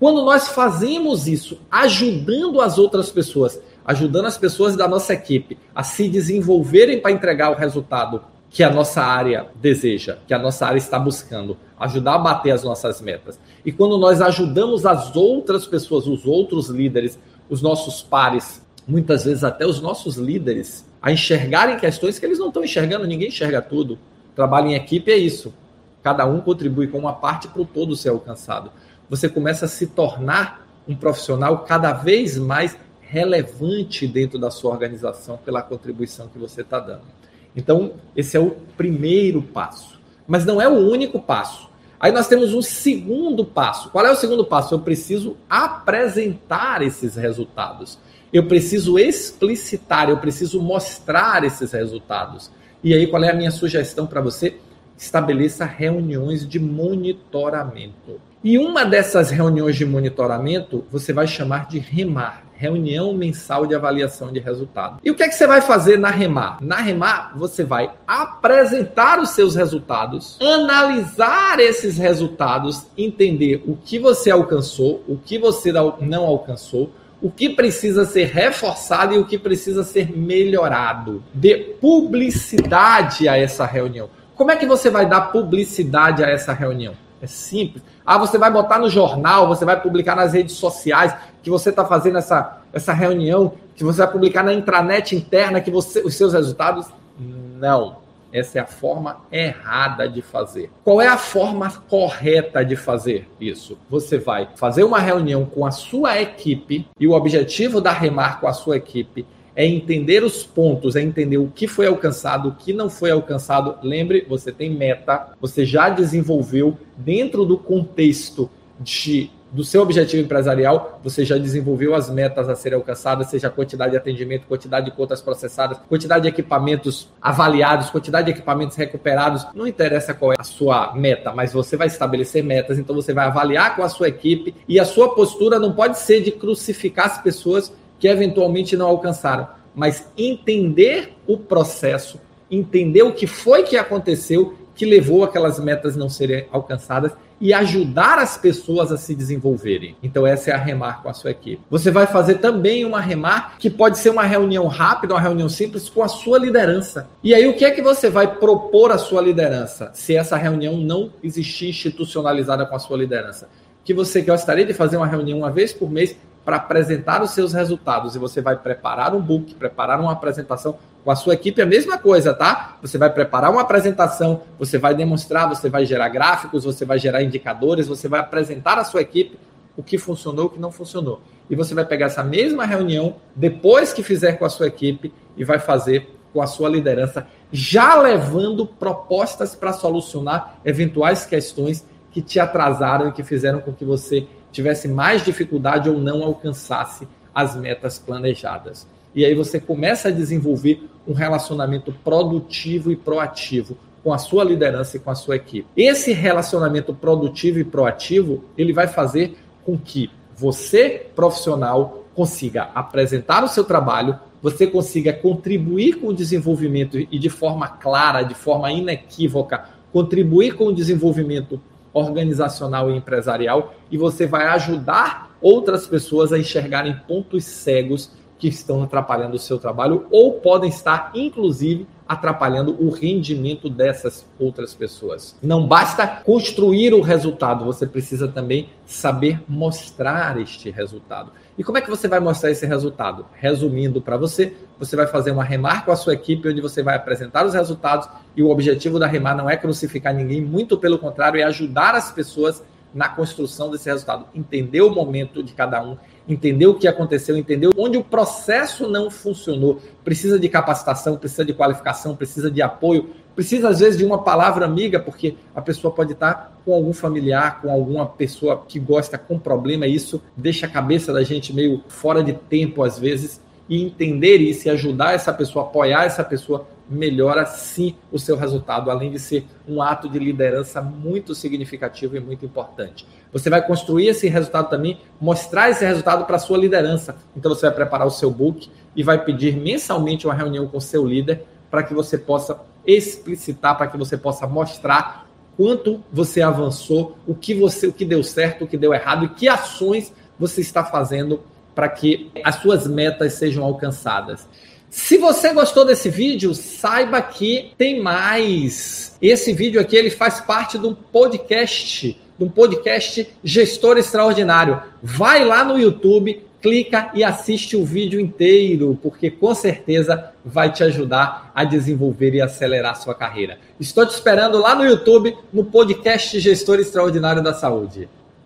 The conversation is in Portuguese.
Quando nós fazemos isso, ajudando as outras pessoas, ajudando as pessoas da nossa equipe a se desenvolverem para entregar o resultado que a nossa área deseja, que a nossa área está buscando, ajudar a bater as nossas metas. E quando nós ajudamos as outras pessoas, os outros líderes, os nossos pares, muitas vezes até os nossos líderes, a enxergarem questões que eles não estão enxergando, ninguém enxerga tudo. Trabalho em equipe é isso. Cada um contribui com uma parte para o todo ser alcançado. Você começa a se tornar um profissional cada vez mais relevante dentro da sua organização pela contribuição que você está dando. Então, esse é o primeiro passo. Mas não é o único passo. Aí nós temos um segundo passo. Qual é o segundo passo? Eu preciso apresentar esses resultados. Eu preciso explicitar, eu preciso mostrar esses resultados. E aí, qual é a minha sugestão para você? Estabeleça reuniões de monitoramento. E uma dessas reuniões de monitoramento você vai chamar de REMAR reunião mensal de avaliação de resultado. E o que é que você vai fazer na Remar? Na Remar, você vai apresentar os seus resultados, analisar esses resultados, entender o que você alcançou, o que você não alcançou, o que precisa ser reforçado e o que precisa ser melhorado. Dê publicidade a essa reunião. Como é que você vai dar publicidade a essa reunião? É simples. Ah, você vai botar no jornal, você vai publicar nas redes sociais que você está fazendo essa, essa reunião, que você vai publicar na intranet interna que você, os seus resultados. Não. Essa é a forma errada de fazer. Qual é a forma correta de fazer isso? Você vai fazer uma reunião com a sua equipe e o objetivo da Remar com a sua equipe é entender os pontos, é entender o que foi alcançado, o que não foi alcançado. Lembre, você tem meta, você já desenvolveu dentro do contexto de do seu objetivo empresarial, você já desenvolveu as metas a serem alcançadas, seja quantidade de atendimento, quantidade de contas processadas, quantidade de equipamentos avaliados, quantidade de equipamentos recuperados. Não interessa qual é a sua meta, mas você vai estabelecer metas, então você vai avaliar com a sua equipe e a sua postura não pode ser de crucificar as pessoas que eventualmente não alcançaram, mas entender o processo, entender o que foi que aconteceu que levou aquelas metas não serem alcançadas e ajudar as pessoas a se desenvolverem. Então essa é a remar com a sua equipe. Você vai fazer também uma remar que pode ser uma reunião rápida, uma reunião simples com a sua liderança. E aí o que é que você vai propor à sua liderança se essa reunião não existir institucionalizada com a sua liderança? Que você gostaria de fazer uma reunião uma vez por mês para apresentar os seus resultados e você vai preparar um book, preparar uma apresentação com a sua equipe, é a mesma coisa, tá? Você vai preparar uma apresentação, você vai demonstrar, você vai gerar gráficos, você vai gerar indicadores, você vai apresentar à sua equipe o que funcionou, o que não funcionou. E você vai pegar essa mesma reunião, depois que fizer com a sua equipe, e vai fazer com a sua liderança, já levando propostas para solucionar eventuais questões que te atrasaram e que fizeram com que você tivesse mais dificuldade ou não alcançasse as metas planejadas. E aí você começa a desenvolver um relacionamento produtivo e proativo com a sua liderança e com a sua equipe. Esse relacionamento produtivo e proativo, ele vai fazer com que você, profissional, consiga apresentar o seu trabalho, você consiga contribuir com o desenvolvimento e de forma clara, de forma inequívoca, contribuir com o desenvolvimento organizacional e empresarial e você vai ajudar outras pessoas a enxergarem pontos cegos que estão atrapalhando o seu trabalho ou podem estar, inclusive, atrapalhando o rendimento dessas outras pessoas. Não basta construir o resultado, você precisa também saber mostrar este resultado. E como é que você vai mostrar esse resultado? Resumindo para você, você vai fazer uma remar com a sua equipe, onde você vai apresentar os resultados, e o objetivo da remar não é crucificar ninguém, muito pelo contrário, é ajudar as pessoas na construção desse resultado, entender o momento de cada um, entender o que aconteceu, entender onde o processo não funcionou. Precisa de capacitação, precisa de qualificação, precisa de apoio, precisa às vezes de uma palavra amiga, porque a pessoa pode estar com algum familiar, com alguma pessoa que gosta com problema, e isso deixa a cabeça da gente meio fora de tempo às vezes. E entender isso e ajudar essa pessoa, apoiar essa pessoa melhora sim o seu resultado, além de ser um ato de liderança muito significativo e muito importante. Você vai construir esse resultado também, mostrar esse resultado para a sua liderança. Então você vai preparar o seu book e vai pedir mensalmente uma reunião com o seu líder para que você possa explicitar, para que você possa mostrar quanto você avançou, o que você, o que deu certo, o que deu errado e que ações você está fazendo para que as suas metas sejam alcançadas. Se você gostou desse vídeo, saiba que tem mais. Esse vídeo aqui ele faz parte de um podcast, de um podcast Gestor Extraordinário. Vai lá no YouTube, clica e assiste o vídeo inteiro, porque com certeza vai te ajudar a desenvolver e acelerar sua carreira. Estou te esperando lá no YouTube, no podcast Gestor Extraordinário da Saúde.